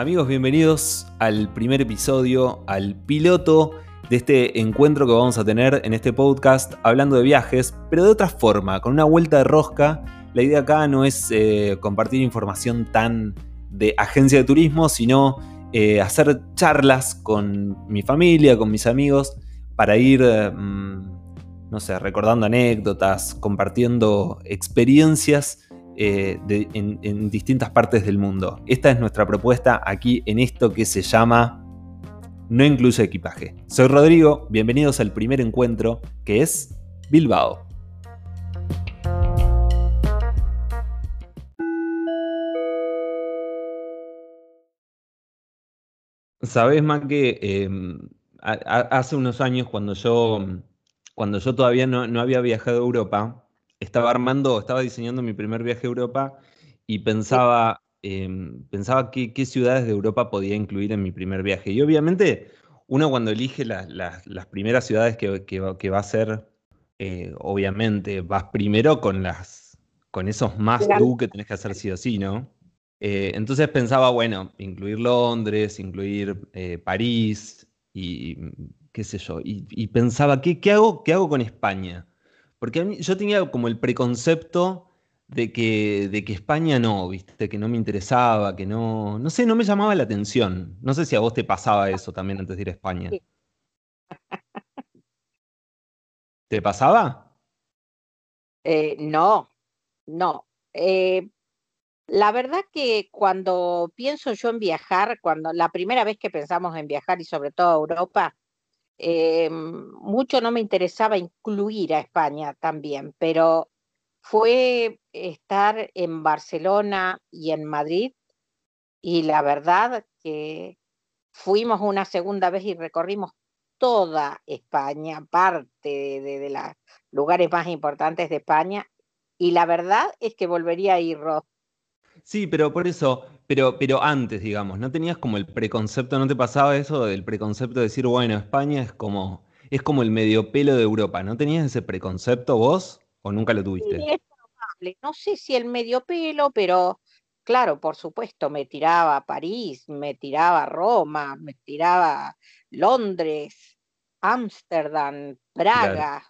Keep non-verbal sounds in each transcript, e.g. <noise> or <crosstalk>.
Amigos, bienvenidos al primer episodio, al piloto de este encuentro que vamos a tener en este podcast hablando de viajes, pero de otra forma, con una vuelta de rosca. La idea acá no es eh, compartir información tan de agencia de turismo, sino eh, hacer charlas con mi familia, con mis amigos, para ir, mm, no sé, recordando anécdotas, compartiendo experiencias eh, en, distintas partes del mundo. Esta es nuestra propuesta aquí en esto que se llama No incluye equipaje. Soy Rodrigo, bienvenidos al primer encuentro que es Bilbao. Sabes, más que em, hace unos años cuando yo, cuando yo todavía no, no había viajado a Europa, estaba armando, estaba diseñando mi primer viaje a Europa y pensaba, em, pensaba qué, ciudades de Europa podía incluir en mi primer viaje. Y obviamente uno cuando elige las primeras ciudades que, va a ser, eh, obviamente vas primero con, las, con esos más tú que tenés que hacer sí o sí, ¿no? Eh, entonces pensaba, bueno, incluir Londres, incluir eh, París y qué sé yo. Y, pensaba, ¿qué, ¿qué, hago, ¿qué hago con España? Porque yo tenía como el preconcepto de que, de que España no, viste, que no me interesaba, que no, no sé, no me llamaba la atención. No sé si a vos te pasaba eso también antes de ir a España. ¿Te pasaba? Eh, no, no. Eh, la verdad que cuando pienso yo en viajar, cuando la primera vez que pensamos en viajar y sobre todo a Europa, eh, mucho no me interesaba incluir a España también, pero fue estar en Barcelona y en Madrid y la verdad que fuimos una segunda vez y recorrimos toda España, parte de, de los lugares más importantes de España y la verdad es que volvería a ir, Ross. Sí, pero por eso, pero, pero antes, digamos, ¿no tenías como el preconcepto, no te pasaba eso del preconcepto de decir, bueno, España es como, es como el medio pelo de Europa? ¿No tenías ese preconcepto vos o nunca lo tuviste? Sí, es probable. No sé si el medio pelo, pero claro, por supuesto, me tiraba a París, me tiraba a Roma, me tiraba a Londres, Ámsterdam, Praga,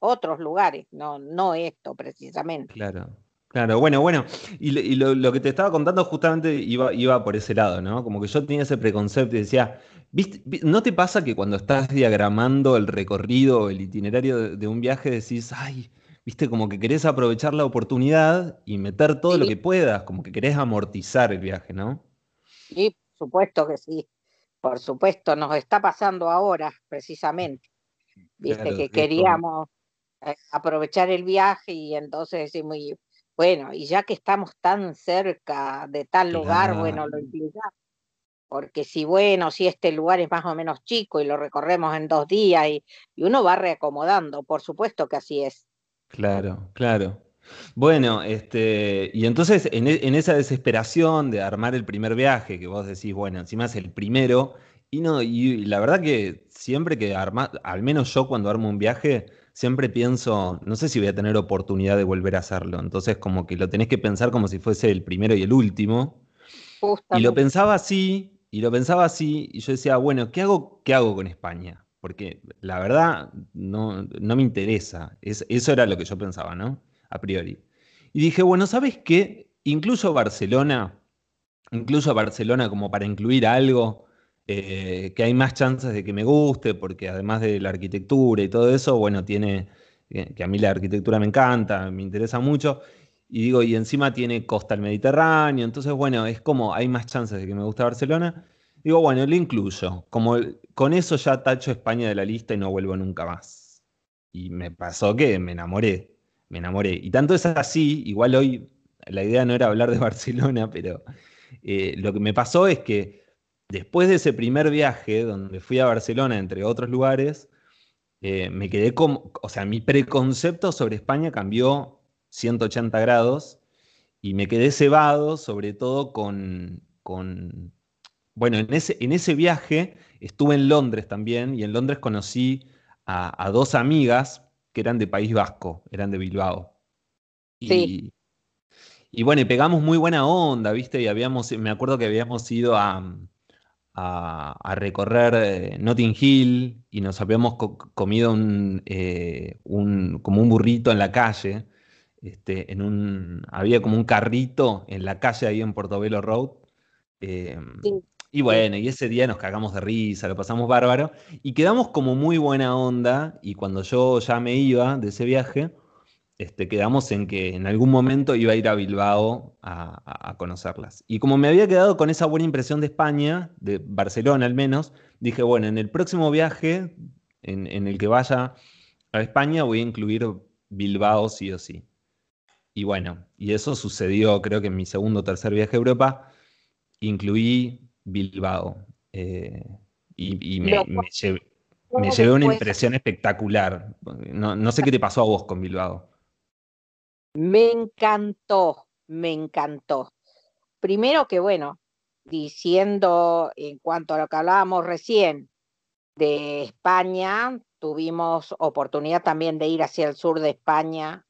otros lugares, no, no esto precisamente. Claro. Claro, bueno, bueno, y, lo, que te estaba contando justamente iba, iba por ese lado, ¿no? Como que yo tenía ese preconcepto y decía, ¿viste, ¿no te pasa que cuando estás diagramando el recorrido, el itinerario de, un viaje, decís, ay, viste, como que querés aprovechar la oportunidad y meter todo lo que puedas, como que querés amortizar el viaje, ¿no? Sí, por supuesto que sí, por supuesto, nos está pasando ahora, precisamente. Viste que queríamos eh, aprovechar el viaje y entonces decimos, bueno, y ya que estamos tan cerca de tal lugar, bueno, lo incluyamos. Porque si, bueno, si este lugar es más o menos chico y lo recorremos en dos días y, uno va reacomodando, por supuesto que así es. Claro, claro. Bueno, este, y entonces en, e, esa desesperación de armar el primer viaje, que vos decís, bueno, encima es el primero, y no, y la verdad que siempre que arma, al menos yo cuando armo un viaje, siempre pienso, no sé si voy a tener oportunidad de volver a hacerlo. Entonces, como que lo tenés que pensar como si fuese el primero y el último. Y lo pensaba así, y lo pensaba así, y yo decía, bueno, ¿qué hago, qué hago con España? Porque la verdad no, no me interesa. eso era lo que yo pensaba, ¿no? A priori. Y dije, bueno, ¿sabes qué? Incluso Barcelona, incluso Barcelona como para incluir algo, eh, que hay más chances de que me guste, porque además de la arquitectura y todo eso, bueno, tiene, eh, que a mí la arquitectura me encanta, me interesa mucho, y digo, y encima tiene costa al Mediterráneo, entonces, bueno, es como hay más chances de que me guste Barcelona. Digo, bueno, lo incluyo. Como con eso ya tacho España de la lista y no vuelvo nunca más. Y me pasó que me enamoré, me enamoré. Y tanto es así, igual hoy la idea no era hablar de <laughs> Barcelona, pero eh, lo que me pasó es que después de ese primer viaje, donde fui a Barcelona, entre otros lugares, eh, me quedé como, o sea, mi preconcepto sobre España cambió 180 grados y me quedé cebado, sobre todo con, bueno, en ese, en ese viaje estuve en Londres también y en Londres conocí a, dos amigas que eran de País Vasco, eran de Bilbao. Sí. y bueno, y pegamos muy buena onda, ¿viste? Y habíamos, me acuerdo que habíamos ido a, a, recorrer eh, Notting Hill y nos habíamos comido eh, un, como un burrito en la calle. Este, en un, había como un carrito en la calle ahí en Portobelo Road. Em, y bueno, y ese día nos cagamos de risa, lo pasamos bárbaro. Y quedamos como muy buena onda. Y cuando yo ya me iba de ese viaje, este, quedamos en que en algún momento iba a ir a Bilbao a, conocerlas. Y como me había quedado con esa buena impresión de España, de Barcelona al menos, dije, bueno, en el próximo viaje en, el que vaya a España voy a incluir Bilbao sí o sí. Y bueno, y eso sucedió creo que en mi segundo o tercer viaje a Europa, incluí Bilbao. Eh, y, me, llevé, una impresión espectacular. No, no sé qué te pasó a vos con Bilbao. Me encantó, me encantó. Primero que, bueno, diciendo en cuanto a lo que hablábamos recién de España, tuvimos oportunidad también de ir hacia el sur de España.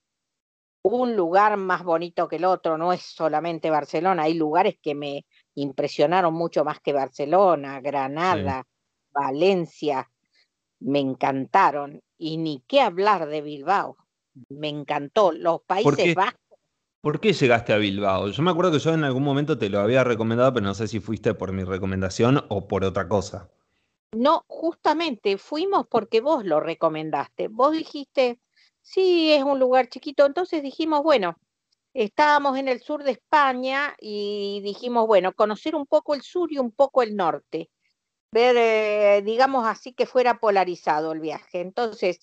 Un lugar más bonito que el otro, no es solamente Barcelona, hay lugares que me impresionaron mucho más que Barcelona, Granada, Valencia, me encantaron. Y ni qué hablar de Bilbao me encantó. Los Países Bajos. ¿Por qué llegaste a Bilbao? Yo me acuerdo que yo en algún momento te lo había recomendado, pero no sé si fuiste por mi recomendación o por otra cosa. No, justamente fuimos porque vos lo recomendaste. Vos dijiste, sí, es un lugar chiquito. Entonces dijimos, bueno, estábamos en el sur de España y dijimos, bueno, conocer un poco el sur y un poco el norte. Ver, eh, digamos así, que fuera polarizado el viaje. Entonces,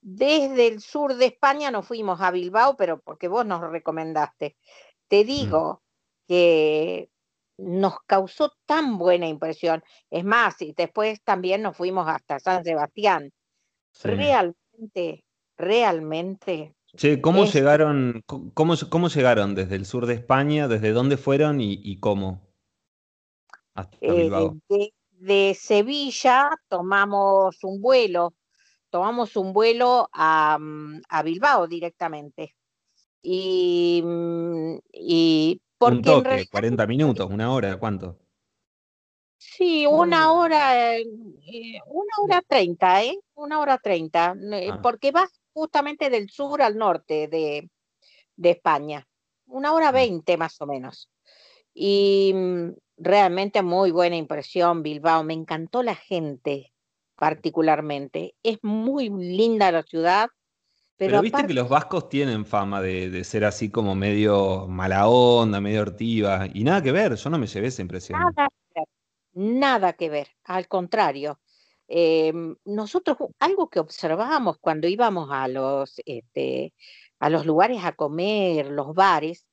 desde el sur de España nos fuimos a Bilbao, pero porque vos nos recomendaste. Te digo que nos causó tan buena impresión. Es más, y después también nos fuimos hasta San Sebastián. Realmente, realmente. Che, ¿cómo llegaron, cómo, cómo, llegaron desde el sur de España? ¿Desde dónde fueron y, cómo? Hasta eh, Bilbao. de Sevilla tomamos un vuelo tomamos un vuelo a, mm, Bilbao directamente. Y, mm, y porque un toque, 40 minutos, una hora, ¿cuánto? Sí, una hora, eh, una hora treinta, ¿eh? Una hora treinta, eh, ah. porque vas justamente del sur al norte de, de España. Una hora mm. veinte más o menos. Y realmente muy buena impresión, Bilbao. Me encantó la gente particularmente. Es muy linda la ciudad. Pero, viste que los vascos tienen fama de, ser así como medio mala onda, medio hortiva, y nada que ver, yo no me llevé esa impresión. Nada que ver, nada que ver, al contrario. Em, nosotros, algo que observábamos cuando íbamos a los, este, a los lugares a comer, los bares,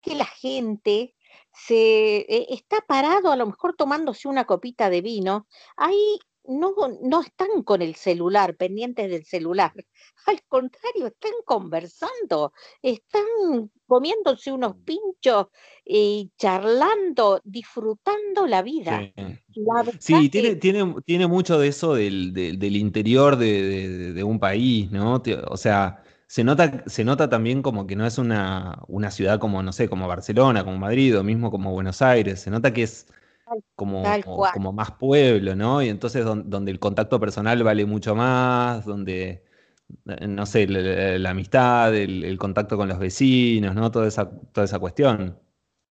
que la gente se e, está parado a lo mejor tomándose una copita de vino, ahí no, no están con el celular, pendientes del celular. <laughs> Al contrario, están conversando, están comiéndose unos mm. pinchos y charlando, disfrutando la vida. Sí, tiene, tiene, tiene, mucho de eso del, del, interior de, de, un país, ¿no? O sea, se nota, se nota también como que no es una, una ciudad como, no sé, como Barcelona, como Madrid o mismo como Buenos Aires. Se nota que es como, como más pueblo, ¿no? Y entonces donde el contacto personal vale mucho más, donde, eh, no sé, la, amistad, el, contacto con los vecinos, ¿no? Toda esa, toda esa cuestión.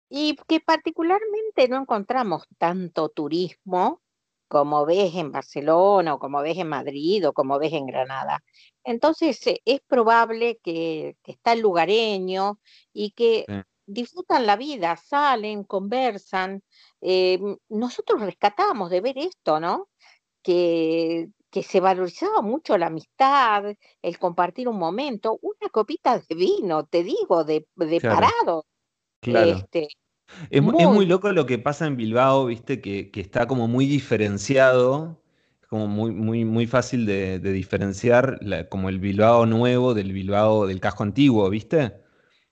Y que particularmente no encontramos tanto turismo como ves en Barcelona o como ves en Madrid o como ves en Granada. Entonces eh, es probable que, está el lugareño y que disfrutan la vida, salen, conversan, eh, nosotros rescatábamos de ver esto, ¿no? Que, que se valorizaba mucho la amistad, el compartir un momento, una copita de vino, te digo, de, de parado. Claro. Este, es, muy... loco lo que pasa en Bilbao, viste, que, que está como muy diferenciado, como muy, muy, muy fácil de, diferenciar como el Bilbao nuevo del Bilbao del casco antiguo, ¿viste?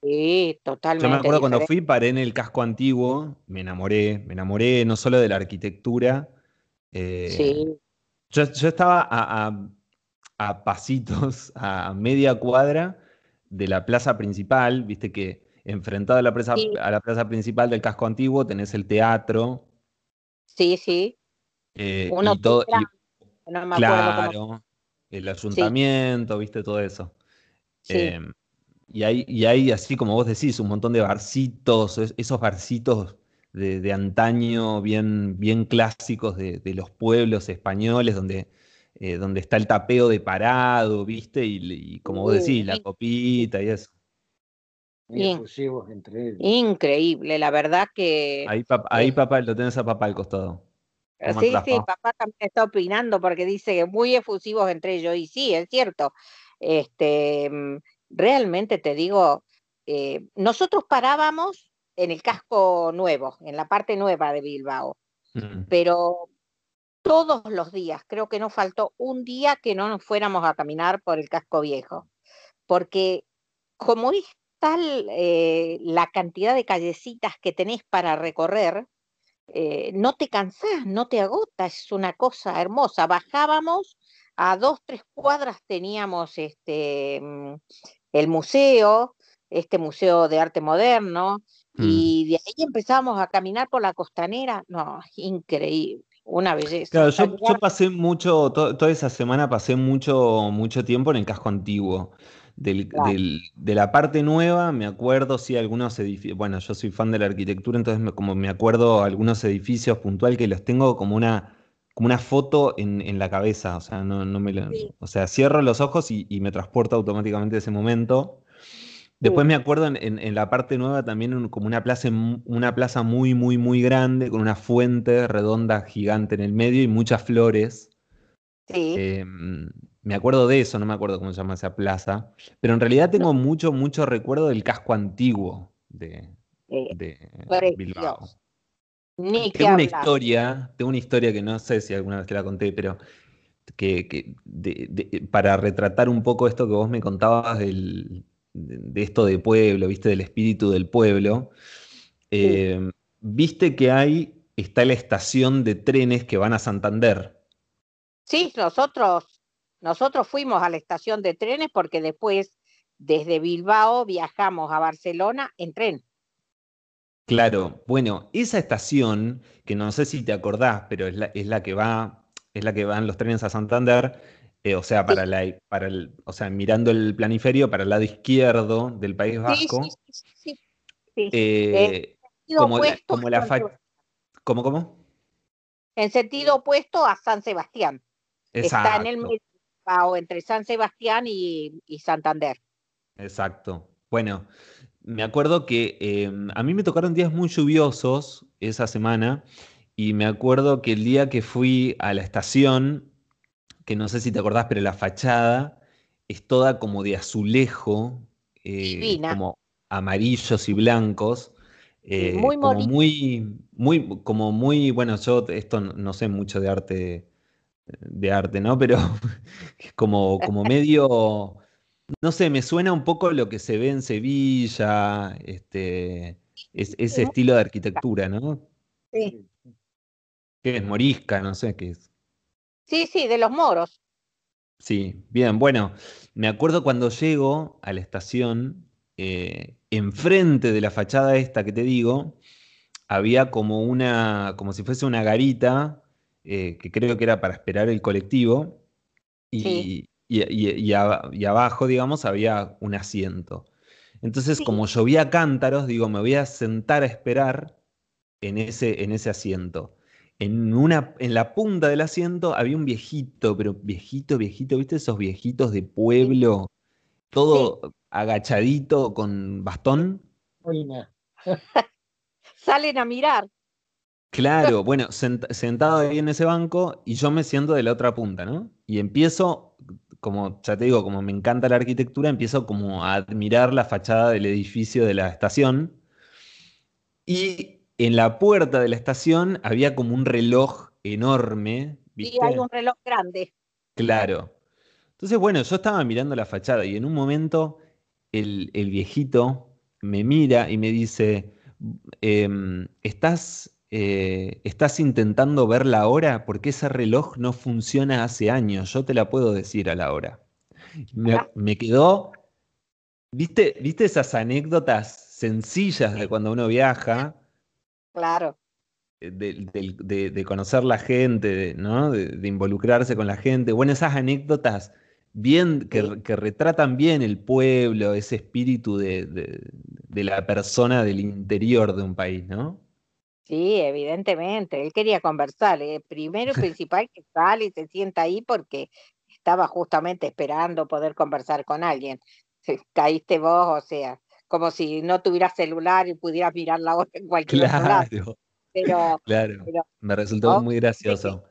Sí, totalmente. Yo me acuerdo cuando fui, paré en el casco antiguo, me enamoré, me enamoré no solo de la arquitectura. Eh, sí. Yo, estaba a, pasitos, a media cuadra de la plaza principal, viste que enfrentado a la, plaza, a la plaza principal del casco antiguo tenés el teatro. Sí, sí. Eh, y todo, claro, el ayuntamiento, viste, todo eso. Em, y, hay, y hay, así como vos decís, un montón de barcitos, esos barcitos de, antaño bien, bien clásicos de, los pueblos españoles, donde, eh, donde está el tapeo de parado, ¿viste? Y, como vos decís, la copita y eso. entre ellos. Increíble, la verdad que. Ahí, ahí papá, lo tenés a papá al costado. Sí, sí, papá también está opinando porque dice que muy efusivos entre ellos, y sí, es cierto. Este, mm, realmente te digo, eh, nosotros parábamos en el casco nuevo, en la parte nueva de Bilbao, mm. pero todos los días, creo que no faltó un día que no nos fuéramos a caminar por el casco viejo, porque como es tal eh, la cantidad de callecitas que tenés para recorrer, eh, no te cansás, no te agotas, es una cosa hermosa. Bajábamos a dos, tres cuadras teníamos este, mm, el museo, este museo de arte moderno, mm. y de ahí empezamos a caminar por la costanera. No, <laughs> increíble, una belleza. Claro, yo, pasé mucho, toda esa semana pasé mucho, mucho tiempo en el casco antiguo. Del, de la parte nueva, me acuerdo, sí, algunos edificios, bueno, yo soy fan de la arquitectura, entonces como me acuerdo algunos edificios puntual que los tengo como una, como una foto en, la cabeza, o sea, no, me o sea, cierro los ojos y, me transporto automáticamente a ese momento. Después me acuerdo en, la parte nueva también como una plaza, una plaza muy, muy, muy grande, con una fuente redonda gigante en el medio y muchas flores. Sí. Em, me acuerdo de eso, no me acuerdo cómo se llama esa plaza, pero en realidad tengo mucho, mucho recuerdo del casco antiguo de, Bilbao. Tengo una historia, tengo una historia que no sé si alguna vez te la conté, pero que, para retratar un poco esto que vos me contabas de, esto de pueblo, viste, del espíritu del pueblo, eh, viste que hay, está la estación de trenes que van a Santander. Sí, nosotros nosotros fuimos a la estación de trenes porque después desde Bilbao viajamos a Barcelona en tren. Claro, bueno, esa estación, que no sé si te acordás, pero es la, que va, es la que van los trenes a Santander, eh, o sea, para la, para el, o sea, mirando el planiferio para el lado izquierdo del País Vasco. Sí, sí, sí. Eh, como, la, como la ¿Cómo, cómo? En sentido opuesto a San Sebastián. Está en el medio entre San Sebastián y, Santander. Exacto. Bueno, me acuerdo que em, a mí me tocaron días muy lluviosos esa semana y me acuerdo que el día que fui a la estación, que no sé si te acordás, pero la fachada es toda como de azulejo, eh, como amarillos y blancos. Eh, muy como muy, muy, como muy, bueno, yo esto no sé mucho de arte de arte, ¿no? Pero <laughs> como, como medio, no sé, me suena un poco lo que se ve en Sevilla, este, ese estilo de arquitectura, ¿no? Sí. ¿Qué es? Morisca, no sé qué es. Sí, sí, de los moros. Sí, bien, bueno, me acuerdo cuando llego a la estación, eh, enfrente de la fachada esta que te digo, había como una, como si fuese una garita eh, que creo que era para esperar el colectivo, y, y, abajo, digamos, había un asiento. Entonces, como llovía cántaros, digo, me voy a sentar a esperar en ese, en ese asiento. En, una, en la punta del asiento había un viejito, pero viejito, viejito, ¿viste esos viejitos de pueblo? Todo agachadito con bastón. <laughs> Salen a mirar. Claro, bueno, sentado ahí en ese banco y yo me siento de la otra punta, ¿no? Y empiezo, como ya te digo, como me encanta la arquitectura, empiezo como a admirar la fachada del edificio de la estación. Y en la puerta de la estación había como un reloj enorme. ¿viste? Y hay un reloj grande. Claro. Entonces, bueno, yo estaba mirando la fachada y en un momento el, viejito me mira y me dice, em, ¿estás eh, estás intentando ver la hora porque ese reloj no funciona hace años, yo te la puedo decir a la hora. Me, quedó ¿Viste, ¿Viste esas anécdotas sencillas de cuando uno viaja? Claro. Eh, de, conocer la gente, ¿no? De, involucrarse con la gente. Bueno, esas anécdotas bien, que, retratan bien el pueblo, ese espíritu de, la persona del interior de un país, ¿no? Sí, evidentemente. Él quería conversar. ¿eh? Primero y <laughs> principal que sale y se sienta ahí porque estaba justamente esperando poder conversar con alguien. Caíste vos, o sea, como si no tuvieras celular y pudieras mirar la hora en cualquier claro. Pero, claro, me resultó muy gracioso.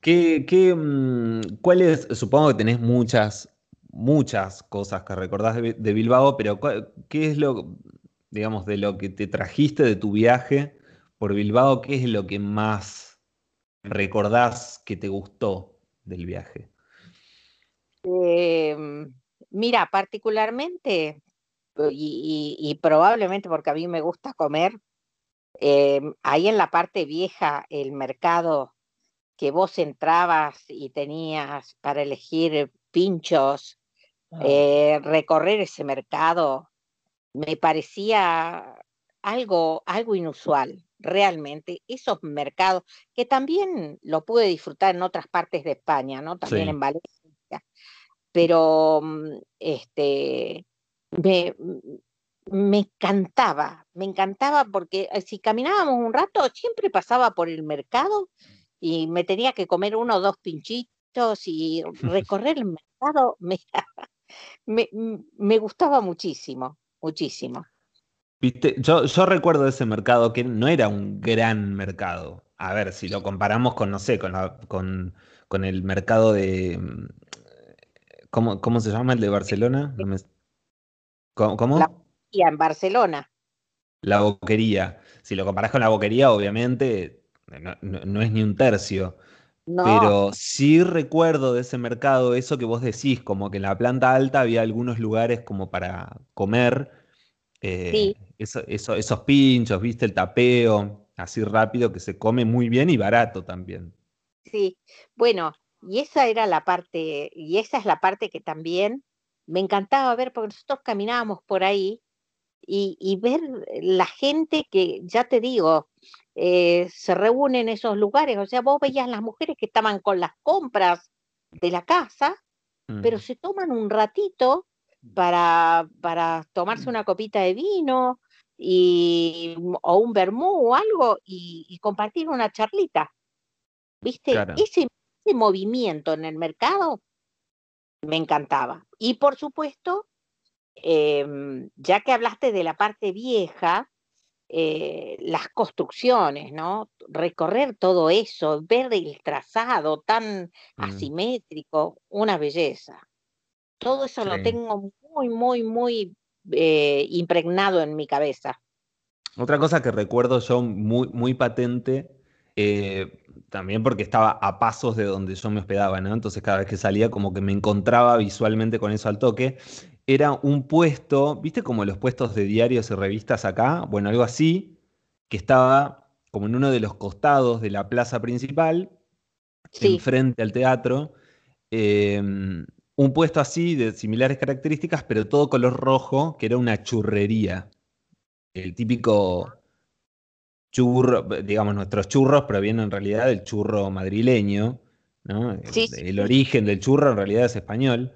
¿Qué, qué, mm, ¿Cuál es? Supongo que tenés muchas, muchas cosas que recordás de, Bilbao, pero ¿qué es lo, digamos, de lo que te trajiste de tu viaje por Bilbao? ¿Qué es lo que más recordás que te gustó del viaje? Em, mira, particularmente, y, probablemente porque a mí me gusta comer, em, ahí en la parte vieja, el mercado que vos entrabas y tenías para elegir pinchos, ah. eh, recorrer ese mercado, me parecía algo, algo inusual, realmente. Esos mercados, que también lo pude disfrutar en otras partes de España, ¿no? También en Valencia. Pero mm, este, me, me encantaba, me encantaba porque eh, si caminábamos un rato, siempre pasaba por el mercado y me tenía que comer uno o dos pinchitos y <laughs> recorrer el mercado me, <laughs> me, gustaba muchísimo, muchísimo. Viste, yo, yo recuerdo ese mercado que no era un gran mercado. A ver, si lo comparamos con, no sé, con, con, con el mercado de. Mm, ¿cómo, ¿Cómo se llama el de Barcelona? ¿Cómo? La boquería en Barcelona. La boquería. Si lo comparás con la boquería, obviamente no, es ni un tercio. Pero sí recuerdo de ese mercado eso que vos decís, como que en la planta alta había algunos lugares como para comer. Eh, esos pinchos, viste, el tapeo, así rápido que se come muy bien y barato también. Sí, bueno, y esa era la parte, y esa es la parte que también me encantaba ver, porque nosotros caminábamos por ahí y, y ver la gente que, ya te digo, eh, se reúnen en esos lugares. O sea, vos veías las mujeres que estaban con las compras de la casa, pero se toman un ratito para, para tomarse una copita de vino y, o un vermú o algo y, compartir una charlita. ¿Viste? Ese, ese movimiento en el mercado me encantaba. Y por supuesto, em, ya que hablaste de la parte vieja, eh, las construcciones, ¿no? Recorrer todo eso, ver el trazado tan mm. asimétrico, una belleza. Todo eso lo tengo muy, muy, muy eh, impregnado en mi cabeza. Otra cosa que recuerdo yo muy, muy patente, eh, también porque estaba a pasos de donde yo me hospedaba, ¿no? Entonces cada vez que salía como que me encontraba visualmente con eso al toque, era un puesto, ¿viste como los puestos de diarios y revistas acá? Bueno, algo así, que estaba como en uno de los costados de la plaza principal, enfrente al teatro. Em, un puesto así de similares características, pero todo color rojo, que era una churrería. El típico churro, digamos, nuestros churros provienen en realidad del churro madrileño, ¿no? el, origen del churro en realidad es español.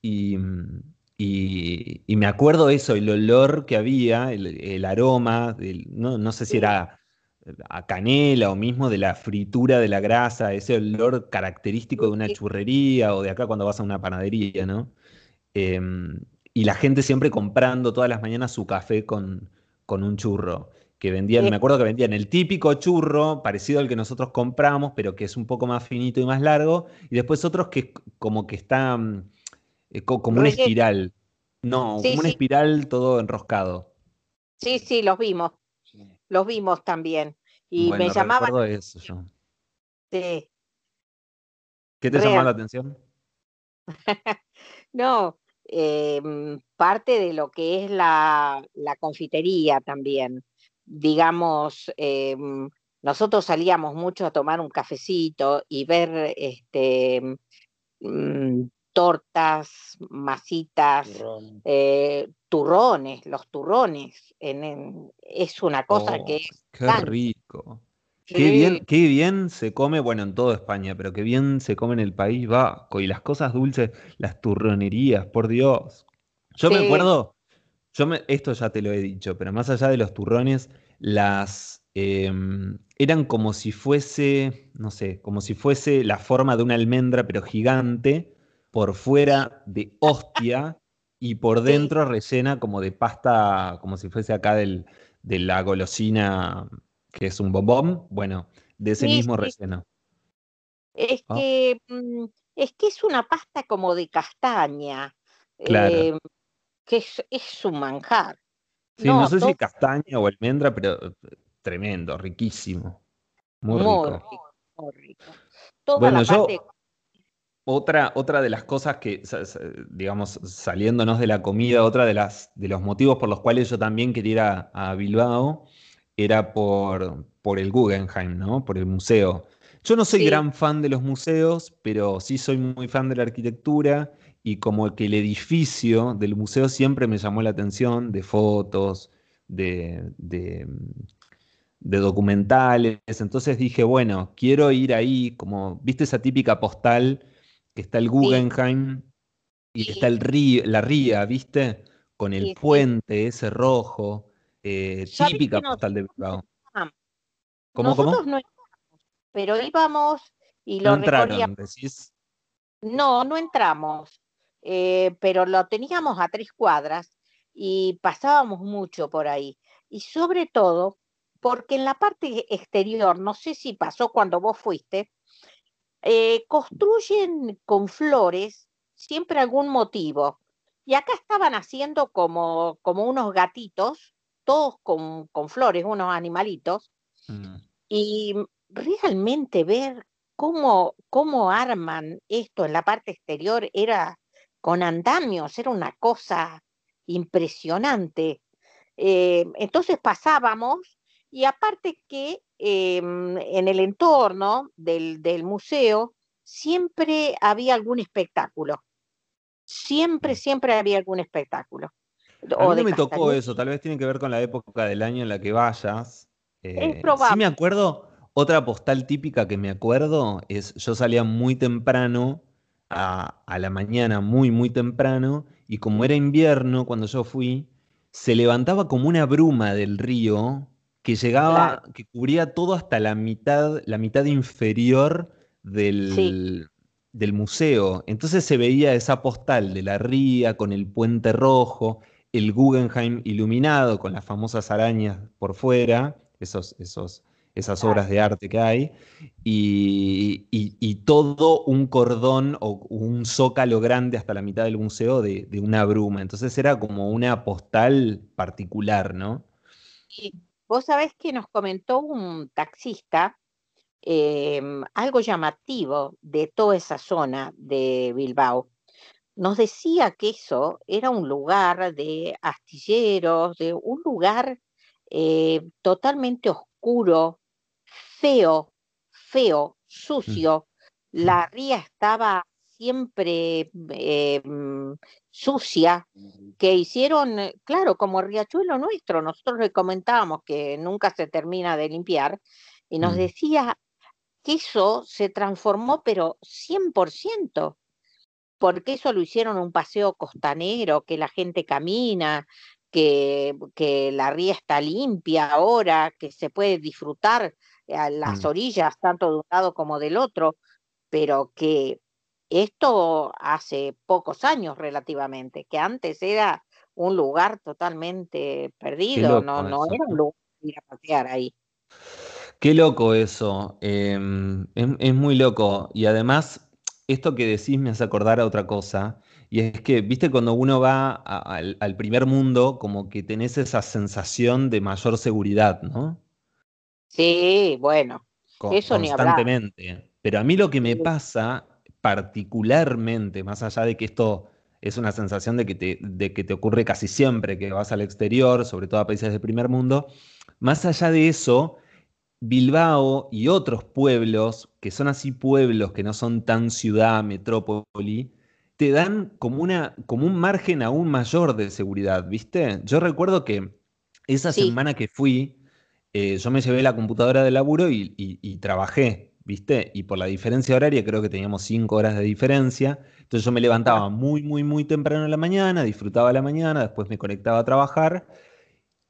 Y, y, me acuerdo eso, el olor que había, el, aroma, no, sé si era a canela o mismo de la fritura de la grasa, ese olor característico de una churrería o de acá cuando vas a una panadería, ¿no? Em, y la gente siempre comprando todas las mañanas su café con, con un churro. Que vendían, me acuerdo que vendían el típico churro, parecido al que nosotros compramos, pero que es un poco más finito y más largo, y después otros que como que están como una espiral. No, como una espiral todo enroscado. Sí, sí, los vimos. Los vimos también. Y me llamaban. eso yo. Sí. ¿Qué te llamó la atención? <laughs> no, em, parte de lo que es la, la confitería también. Digamos, em, nosotros salíamos mucho a tomar un cafecito y ver este, mm, tortas, masitas, eh, turrones, los turrones. es una cosa Oh, que es qué tan- rico. Qué bien, qué bien se come, bueno, en toda España, pero qué bien se come en el País Vasco. Y las cosas dulces, las turronerías, por Dios. Yo me acuerdo, yo me, esto ya te lo he dicho, pero más allá de los turrones, las em, eran como si fuese, no sé, como si fuese la forma de una almendra, pero gigante, por fuera de hostia y por dentro rellena como de pasta, como si fuese acá del, de la golosina, que es un bombón, bueno, de ese Sí, mismo relleno. Es Ah, que, mm, es que es una pasta como de castaña, claro. eh, que es, es un manjar. Sí, no No, sé si todo castaña o almendra, pero eh, tremendo, riquísimo, muy muy rico. rico, muy rico. Toda Bueno, la parte, yo, otra, otra de las cosas que, digamos, saliéndonos de la comida, otra de las, de los motivos por los cuales yo también quería ir a, a Bilbao era por, por el Guggenheim, ¿no? Por el museo. Yo no soy sí, gran fan de los museos, pero sí soy muy fan de la arquitectura y como que el edificio del museo siempre me llamó la atención, de fotos, de, de, de documentales. Entonces dije, bueno, quiero ir ahí, como, ¿viste esa típica postal que está el sí, Guggenheim y está el río, la ría, ¿viste? Con el sí, puente ese rojo, eh, ¿Sabés típica postal de no Bilbao. ¿Cómo, Nosotros cómo? no entramos, pero íbamos y No lo recorríamos. entraron, decís. No, no entramos, eh, pero lo teníamos a tres cuadras y pasábamos mucho por ahí. Y sobre todo, porque en la parte exterior, no sé si pasó cuando vos fuiste, eh, construyen con flores siempre algún motivo. Y acá estaban haciendo como, como unos gatitos, todos con, con flores, unos animalitos, Mm. y realmente ver cómo, cómo arman esto en la parte exterior era con andamios, era una cosa impresionante. Eh, entonces pasábamos y aparte que eh, en el entorno del, del museo siempre había algún espectáculo, siempre, Mm. siempre había algún espectáculo. A mí no me tocó eso, tal vez tiene que ver con la época del año en la que vayas. es Eh, sí me probable, acuerdo, otra postal típica que me acuerdo es, yo salía muy temprano, a, a la mañana muy, muy temprano, y como era invierno cuando yo fui, se levantaba como una bruma del río que claro, llegaba, que cubría todo hasta la mitad, la mitad inferior sí, del, del museo. Entonces se veía esa postal de la ría con el puente rojo el Guggenheim iluminado con las famosas arañas por fuera, esos, esos, esas obras de arte que hay, y, y- y todo un cordón o un zócalo grande hasta la mitad del museo de, de una bruma. Entonces era como una postal particular, ¿no? Y vos sabés que nos comentó un taxista em, algo llamativo de toda esa zona de Bilbao. Nos decía que eso era un lugar de astilleros, de un lugar eh, totalmente oscuro, feo, feo, Mm, sucio. mm, La ría estaba siempre eh, mm, sucia, que hicieron, eh, claro, como Riachuelo nuestro, nosotros le comentábamos que nunca se termina de limpiar, y nos decía que eso se transformó, pero 100%, porque eso lo hicieron un paseo costanero, que la gente camina, que, que la ría está limpia ahora, que se puede disfrutar a las Mm. orillas, tanto de un lado como del otro, pero que esto hace pocos años relativamente, que antes era un lugar totalmente perdido, no, loco no eso, era un lugar para ir a pasear ahí. Qué loco eso. em, es, es muy loco. Y además, esto que decís me hace acordar a otra cosa. Y es que, viste, cuando uno va a- al, al primer mundo, como que tenés esa sensación de mayor seguridad, ¿no? Sí, bueno, eso ni hablar. constantemente. Pero a mí lo que me pasa particularmente, más allá de que esto es una sensación de que te, de que te ocurre casi siempre que vas al exterior, sobre todo a países del primer mundo, más allá de eso, Bilbao y otros pueblos, que son así pueblos que no son tan ciudad, metrópoli, te dan como, una, como un margen aún mayor de seguridad, ¿viste? Yo recuerdo que esa semana que fui, eh, yo me llevé la computadora de laburo y, trabajé, ¿viste? Y por la diferencia horaria, creo que teníamos cinco horas de diferencia. Entonces yo me levantaba muy, muy, muy temprano en la mañana, disfrutaba la mañana, después me conectaba a trabajar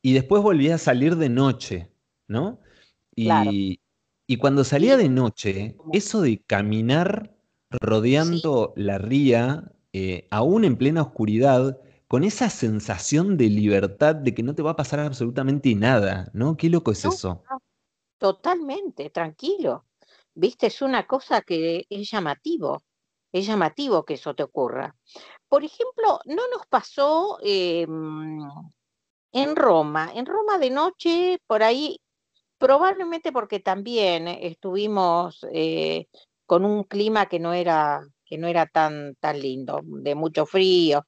y después volvía a salir de noche, ¿no? Y, y cuando salía de noche, eso de caminar rodeando la ría, eh, aún en plena oscuridad, con esa sensación de libertad de que no te va a pasar absolutamente nada, ¿no? Qué loco es eso. totalmente, tranquilo. Viste, es una cosa que es llamativo, es llamativo que eso te ocurra. Por ejemplo, no nos pasó em, en Roma. En Roma de noche, por ahí, probablemente porque también estuvimos eh, con un clima que no era, que no era tan, tan lindo, de mucho frío.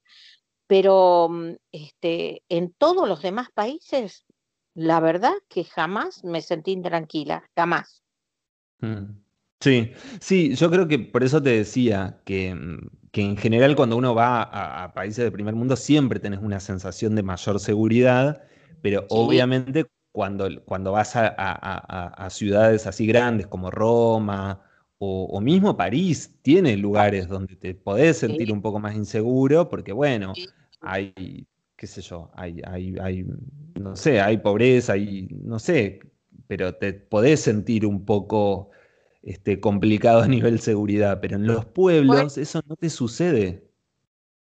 Pero mm, este, en todos los demás países, la verdad que jamás me sentí intranquila, jamás. Mm. Sí, sí, yo creo que por eso te decía que, mm, que en general cuando uno va a, países de primer mundo siempre tenés una sensación de mayor seguridad, pero obviamente cuando, cuando vas a, a, ciudades así grandes como Roma o, mismo París tiene lugares donde te podés sentir un poco más inseguro, porque bueno, hay, qué sé yo, hay, hay, hay, no sé, hay pobreza, hay, no sé, pero te podés sentir un poco este, complicado a nivel seguridad, pero en los pueblos eso no te sucede.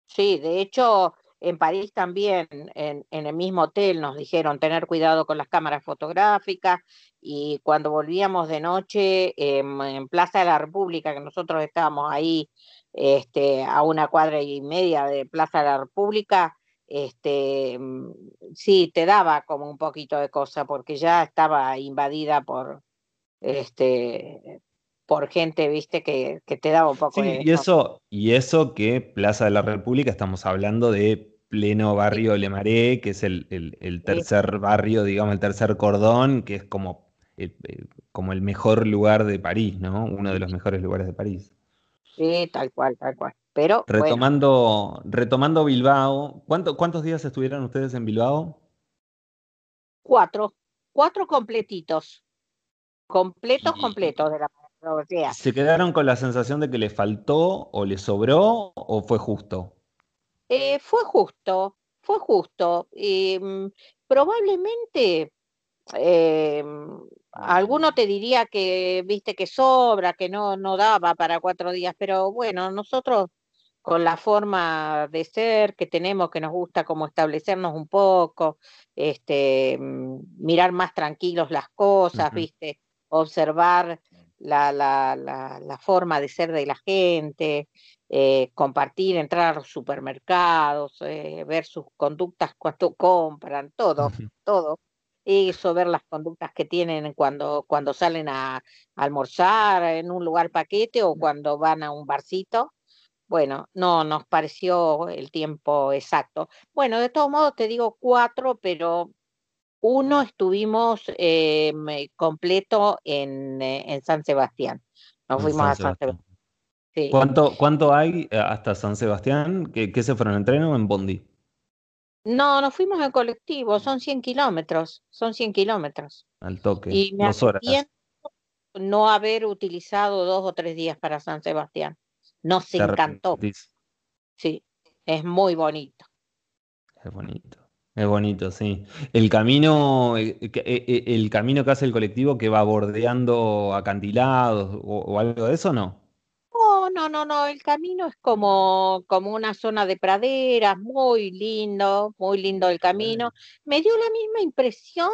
Sí, de hecho, en París también, en, el mismo hotel, nos dijeron tener cuidado con las cámaras fotográficas y cuando volvíamos de noche en Plaza de la República, que nosotros estábamos ahí este, a una cuadra y media de Plaza de la República, este, mm, sí, te daba como un poquito de cosa porque ya estaba invadida por, este, por gente, viste, que, que te daba un poco sí, Y eso, y eso que Plaza de la República, estamos hablando de pleno barrio Le Marais, que es el, tercer barrio, digamos, el tercer cordón, que es como el, como el mejor lugar de París, ¿no? Uno de los mejores lugares de París. Sí, tal cual, tal cual. Pero retomando, retomando Bilbao, ¿cuántos días estuvieron ustedes en Bilbao? Cuatro, cuatro completitos, completos, completos de la ¿Se quedaron con la sensación de que le faltó o le sobró o fue justo? Eh, fue justo, fue justo. Mm, probablemente eh, alguno te diría que viste que sobra, que no, no daba para cuatro días, pero bueno, nosotros con la forma de ser que tenemos, que nos gusta como establecernos un poco, este, mm, mirar más tranquilos las cosas, viste, observar la, la, la, forma de ser de la gente, eh, compartir, entrar a los supermercados, eh, ver sus conductas cuando compran, todo, todo. Eso, ver las conductas que tienen cuando, cuando salen a, almorzar en un lugar paquete o cuando van a un barcito. Bueno, no nos pareció el tiempo exacto. Bueno, de todos modos te digo cuatro, pero uno estuvimos eh, completo en, eh, en, San Sebastián. Nos fuimos a San Sebastián. ¿Cuánto, ¿Cuánto hay eh, hasta San Sebastián? ¿Qué, se fueron en tren o en Bondi? No, nos fuimos en colectivo, son 100 kilómetros, son 100 kilómetros. Al toque, y me dos horas. no haber utilizado dos o tres días para San Sebastián. Nos encantó. Sí, es muy bonito. Es bonito. Es bonito, sí. El camino, eh, eh, eh, el, camino que hace el colectivo que va bordeando acantilados o, algo de eso, ¿no? No, no, no. El camino es como, como una zona de praderas, muy lindo, muy lindo el camino. Me dio la misma impresión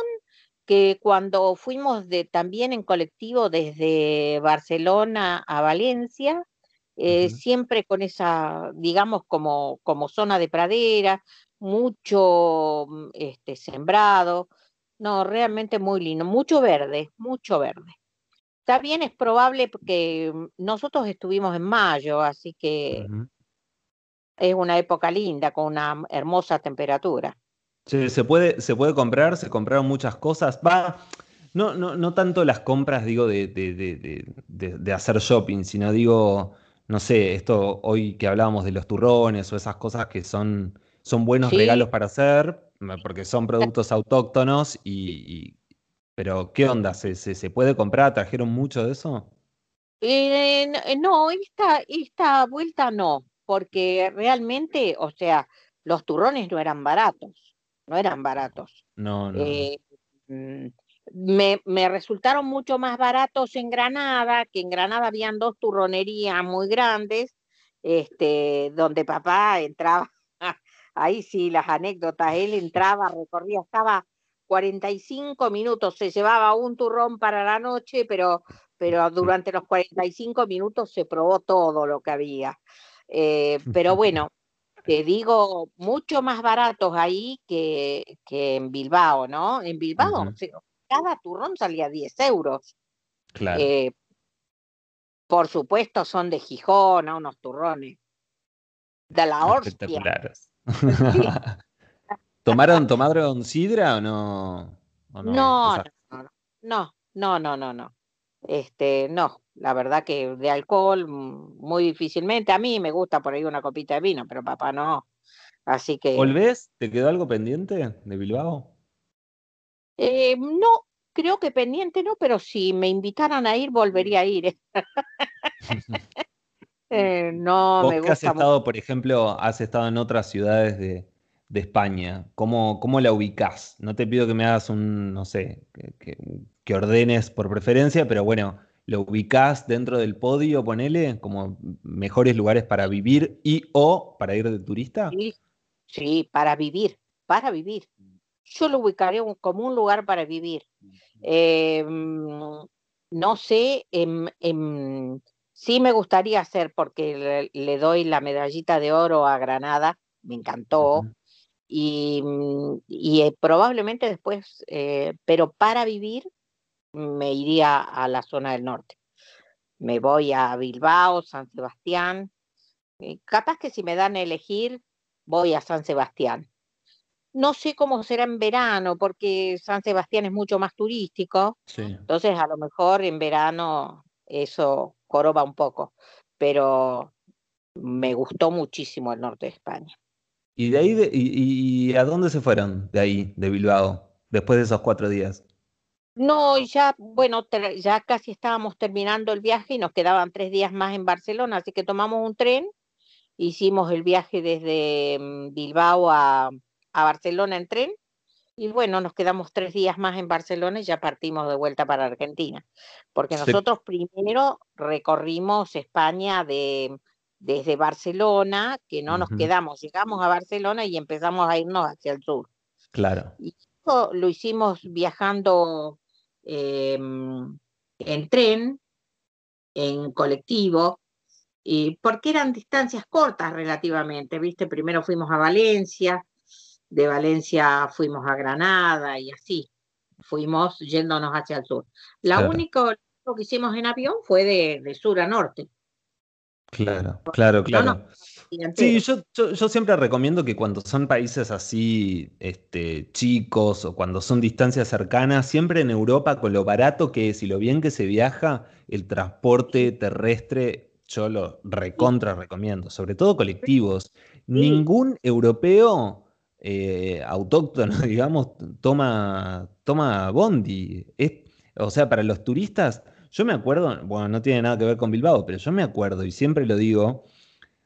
que cuando fuimos de, también en colectivo desde Barcelona a Valencia, siempre con esa, digamos, como, como zona de pradera, mucho mm, este, sembrado, no, realmente muy lindo, mucho verde, mucho verde. También es probable que mm, nosotros estuvimos en mayo, así que es una época linda con una hermosa temperatura. Sí, se puede, se puede comprar, se compraron muchas cosas. Va, no, no, no tanto las compras, digo, de, de, de, de hacer shopping, sino digo, no sé, esto hoy que hablábamos de los turrones o esas cosas que son, son buenos regalos para hacer, porque son productos autóctonos y, pero ¿qué onda? ¿Se, se, puede comprar? ¿Trajeron mucho de eso? Eh, no, esta, esta vuelta no, porque realmente, o sea, los turrones no eran baratos, no eran baratos. No, no. Eh, mm, me, me, resultaron mucho más baratos en Granada, que en Granada habían dos turronerías muy grandes, este, donde papá entraba, <laughs> ahí sí las anécdotas, él entraba, recorría, estaba 45 minutos, se llevaba un turrón para la noche, pero, pero durante los 45 minutos se probó todo lo que había. Eh, pero bueno, te digo, mucho más baratos ahí que, que en Bilbao, ¿no? En Bilbao, cada turrón salía 10 euros. Claro. Eh, por supuesto, son de Gijón, unos turrones. De la hostia. Espectaculares. <laughs> ¿Tomaron, ¿Tomaron sidra o no? no, no, no, no, no, no, no. Este, no, la verdad que de alcohol mm, muy difícilmente. A mí me gusta por ahí una copita de vino, pero papá no. Así que. ¿Volvés? ¿Te quedó algo pendiente de Bilbao? Eh, no, creo que pendiente no, pero si me invitaran a ir, volvería a ir. eh, <laughs> no, me gusta. has estado, por ejemplo, has estado en otras ciudades de, de España? ¿Cómo, ¿Cómo, la ubicás? No te pido que me hagas un, no sé, que, que, ordenes por preferencia, pero bueno, ¿lo ubicás dentro del podio, ponele, como mejores lugares para vivir y o para ir de turista? Sí, sí para vivir, para vivir. Yo lo ubicaré como un lugar para vivir. Em, no sé, em, em, sí me gustaría hacer, porque le, doy la medallita de oro a Granada, me encantó y, mm, eh, probablemente después, eh, pero para vivir me iría a la zona del norte. Me voy a Bilbao, San Sebastián. Eh, capaz que si me dan a elegir, voy a San Sebastián. No sé cómo será en verano, porque San Sebastián es mucho más turístico. Entonces, a lo mejor en verano eso coroba un poco. Pero me gustó muchísimo el norte de España. ¿Y de ahí, y, a dónde se fueron de ahí, de Bilbao, después de esos cuatro días? No, ya, bueno, ya casi estábamos terminando el viaje y nos quedaban tres días más en Barcelona, así que tomamos un tren, hicimos el viaje desde mm, Bilbao a, a Barcelona en tren y bueno, nos quedamos tres días más en Barcelona y ya partimos de vuelta para Argentina, porque nosotros primero recorrimos España de desde Barcelona, que no nos quedamos, llegamos a Barcelona y empezamos a irnos hacia el sur. Claro. Y eso lo hicimos viajando em, en tren, en colectivo, y porque eran distancias cortas relativamente, ¿viste? Primero fuimos a Valencia, de Valencia fuimos a Granada y así, fuimos yéndonos hacia el sur. La única que hicimos en avión fue de sur a norte. Claro, claro, claro. Sí, yo, yo, siempre recomiendo que cuando son países así este, chicos o cuando son distancias cercanas, siempre en Europa, con lo barato que es y lo bien que se viaja, el transporte terrestre yo lo recontra recomiendo, sobre todo colectivos. Ningún europeo eh, autóctono, <laughs> digamos, toma, toma bondi. o sea, para los turistas yo me acuerdo, bueno, no tiene nada que ver con Bilbao, pero yo me acuerdo y siempre lo digo,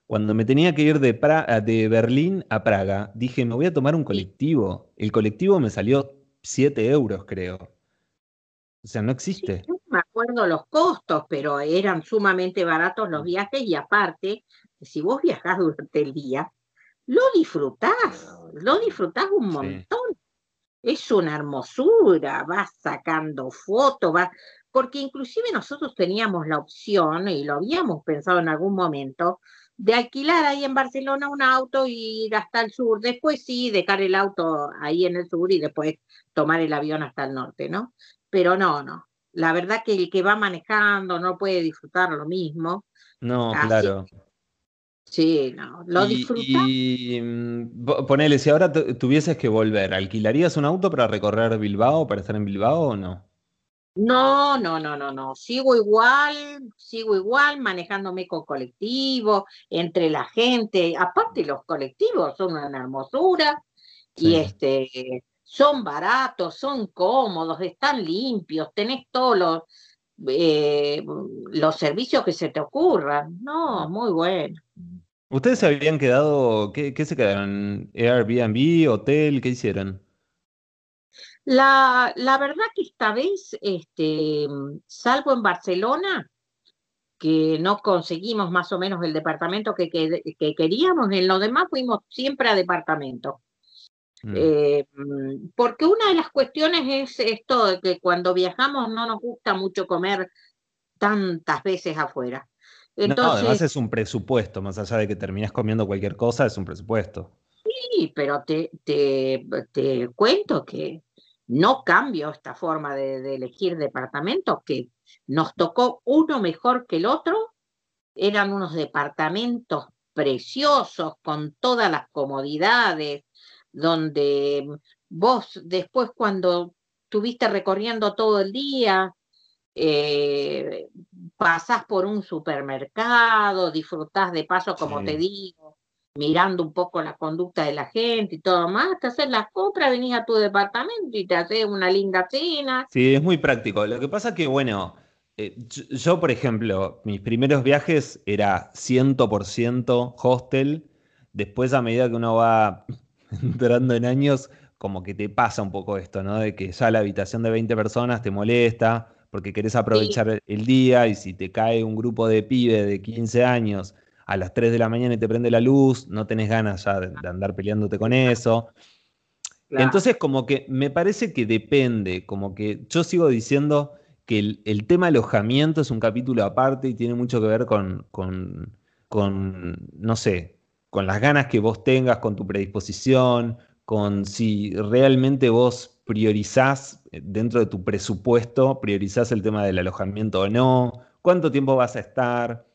cuando me tenía que ir de, de Berlín a Praga, dije, me voy a tomar un colectivo. El colectivo me salió 7 euros, creo. O sea, no existe. no me acuerdo los costos, pero eran sumamente baratos los viajes y aparte, si vos viajás durante el día, lo disfrutás, lo disfrutás un montón. Es una hermosura, vas sacando fotos, vas, porque inclusive nosotros teníamos la opción, y lo habíamos pensado en algún momento, de alquilar ahí en Barcelona un auto y ir hasta el sur, después sí, dejar el auto ahí en el sur y después tomar el avión hasta el norte, ¿no? Pero no, no. La verdad que el que va manejando no puede disfrutar lo mismo. No, claro. Sí, no, lo disfruta. Y mm, ponele, si ahora tuvieses que volver, ¿alquilarías un auto para recorrer Bilbao, para estar en Bilbao o no? No, no, no, no, no. Sigo igual, sigo igual, manejándome con colectivos, entre la gente. Aparte, los colectivos son una hermosura y este son baratos, son cómodos, están limpios, tenés todos los, eh, los servicios que se te ocurran. No, muy bueno. ¿Ustedes se habían quedado, qué, qué se quedaron? ¿Airbnb, hotel? ¿Qué hicieron? La, la verdad que esta vez, este, salvo en Barcelona, que no conseguimos más o menos el departamento que, que, queríamos, en lo demás fuimos siempre a departamento. Mm. Eh, porque una de las cuestiones es esto de que cuando viajamos no nos gusta mucho comer tantas veces afuera. Entonces, no, además es un presupuesto, más allá de que terminas comiendo cualquier cosa, es un presupuesto. Sí, pero te, te, te cuento que no cambio esta forma de, elegir departamentos, que nos tocó uno mejor que el otro. Eran unos departamentos preciosos, con todas las comodidades, donde vos después cuando estuviste recorriendo todo el día, eh, pasás por un supermercado, disfrutás de paso, como te digo, mirando un poco la conducta de la gente y todo más, te haces las compras, venís a tu departamento y te haces una linda cena. Sí, es muy práctico. Lo que pasa que, bueno, eh, yo, por ejemplo, mis primeros viajes era 100% hostel. Después, a medida que uno va <laughs> entrando en años, como que te pasa un poco esto, ¿no? De que ya la habitación de 20 personas te molesta porque querés aprovechar el día y si te cae un grupo de pibe de 15 años a las 3 de la mañana y te prende la luz, no tenés ganas ya de, andar peleándote con eso. Entonces, como que me parece que depende, como que yo sigo diciendo que el, tema alojamiento es un capítulo aparte y tiene mucho que ver con, con, no sé, con las ganas que vos tengas, con tu predisposición, con si realmente vos priorizás eh, dentro de tu presupuesto, priorizás el tema del alojamiento o no, cuánto tiempo vas a estar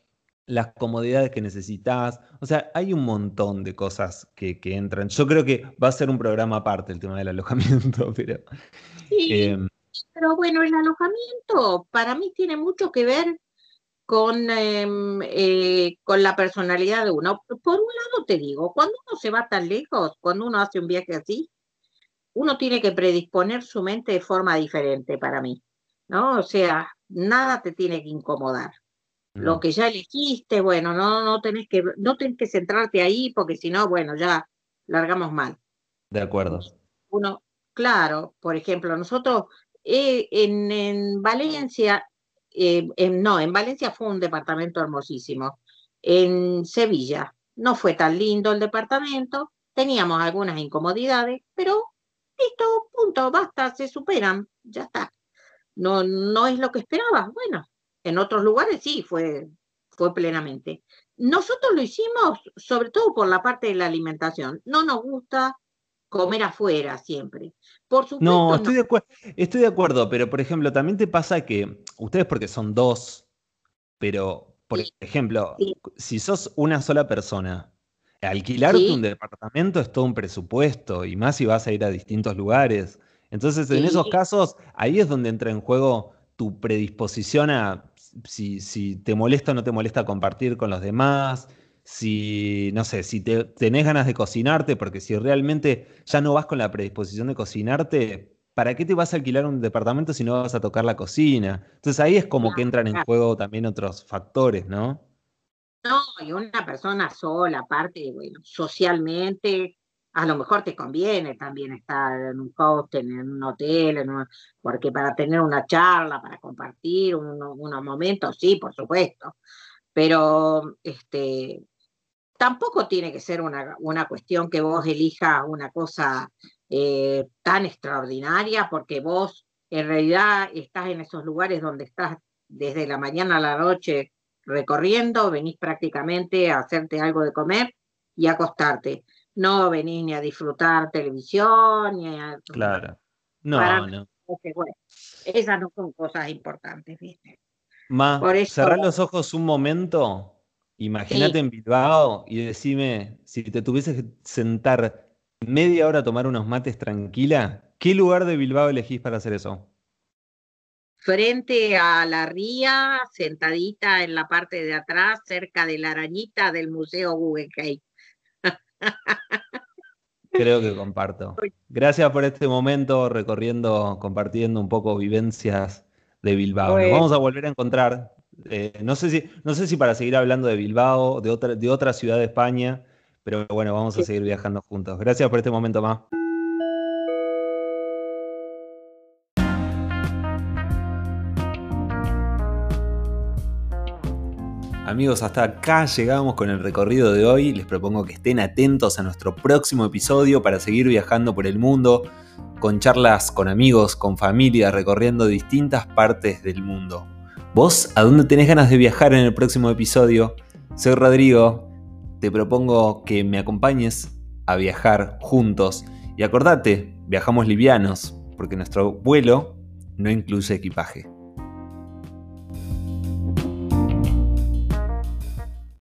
las comodidades que necesitas. O sea, hay un montón de cosas que, entran. Yo creo que va a ser un programa aparte el tema del alojamiento, <laughs> pero... Sí, em, pero bueno, el alojamiento para mí tiene mucho que ver con, em, eh, con la personalidad de uno. Por un lado te digo, cuando uno se va tan lejos, cuando uno hace un viaje así, uno tiene que predisponer su mente de forma diferente para mí, ¿no? O sea, nada te tiene que incomodar. Lo que ya elegiste, bueno, no, no, tenés que, no tenés que centrarte ahí porque si no, bueno, ya largamos mal. De acuerdo. Uno, claro, por ejemplo, nosotros eh, en, Valencia, eh, no, en Valencia fue un departamento hermosísimo. En Sevilla no fue tan lindo el departamento, teníamos algunas incomodidades, pero listo, punto, basta, se superan, ya está. No, no es lo que esperabas, bueno, en otros lugares sí, fue, fue plenamente. Nosotros lo hicimos sobre todo por la parte de la alimentación. No nos gusta comer afuera siempre. Por supuesto, no, estoy, De estoy de acuerdo, pero por ejemplo, también te pasa que ustedes porque son dos, pero por ejemplo, si sos una sola persona, alquilarte un departamento es todo un presupuesto, y más si vas a ir a distintos lugares. Entonces, en esos casos, ahí es donde entra en juego tu predisposición a si, te molesta o no te molesta compartir con los demás, si, no sé, si te, tenés ganas de cocinarte, porque si realmente ya no vas con la predisposición de cocinarte, ¿para qué te vas a alquilar un departamento si no vas a tocar la cocina? Entonces ahí es como que entran en juego también otros factores, ¿no? No, y una persona sola, aparte, bueno, socialmente, a lo mejor te conviene también estar en un hostel, en un hotel, porque para tener una charla, para compartir unos momentos, sí, por supuesto, pero este, tampoco tiene que ser una, una cuestión que vos elijas una cosa eh, tan extraordinaria, porque vos en realidad estás en esos lugares donde estás desde la mañana a la noche recorriendo, venís prácticamente a hacerte algo de comer y acostarte no venís ni a disfrutar televisión, ni a... Claro. No, no. esas no son cosas importantes, ¿viste? Ma, cerrar los ojos un momento, imagínate en Bilbao y decime, si te tuvieses que sentar media hora a tomar unos mates tranquila, ¿qué lugar de Bilbao elegís para hacer eso? frente a la ría, sentadita en la parte de atrás, cerca de la arañita del Museo Guggenheim. Creo que comparto. Gracias por este momento recorriendo, compartiendo un poco vivencias de Bilbao. Nos vamos a volver a encontrar. Eh, no, sé si, no sé si para seguir hablando de Bilbao, de otra, de otra ciudad de España, pero bueno, vamos a seguir viajando juntos. Gracias por este momento más. Amigos, hasta acá llegamos con el recorrido de hoy. Les propongo que estén atentos a nuestro próximo episodio para seguir viajando por el mundo, con charlas con amigos, con familia, recorriendo distintas partes del mundo. ¿Vos a dónde tenés ganas de viajar en el próximo episodio? Soy Rodrigo, te propongo que me acompañes a viajar juntos. Y acordate, viajamos livianos, porque nuestro vuelo no incluye equipaje.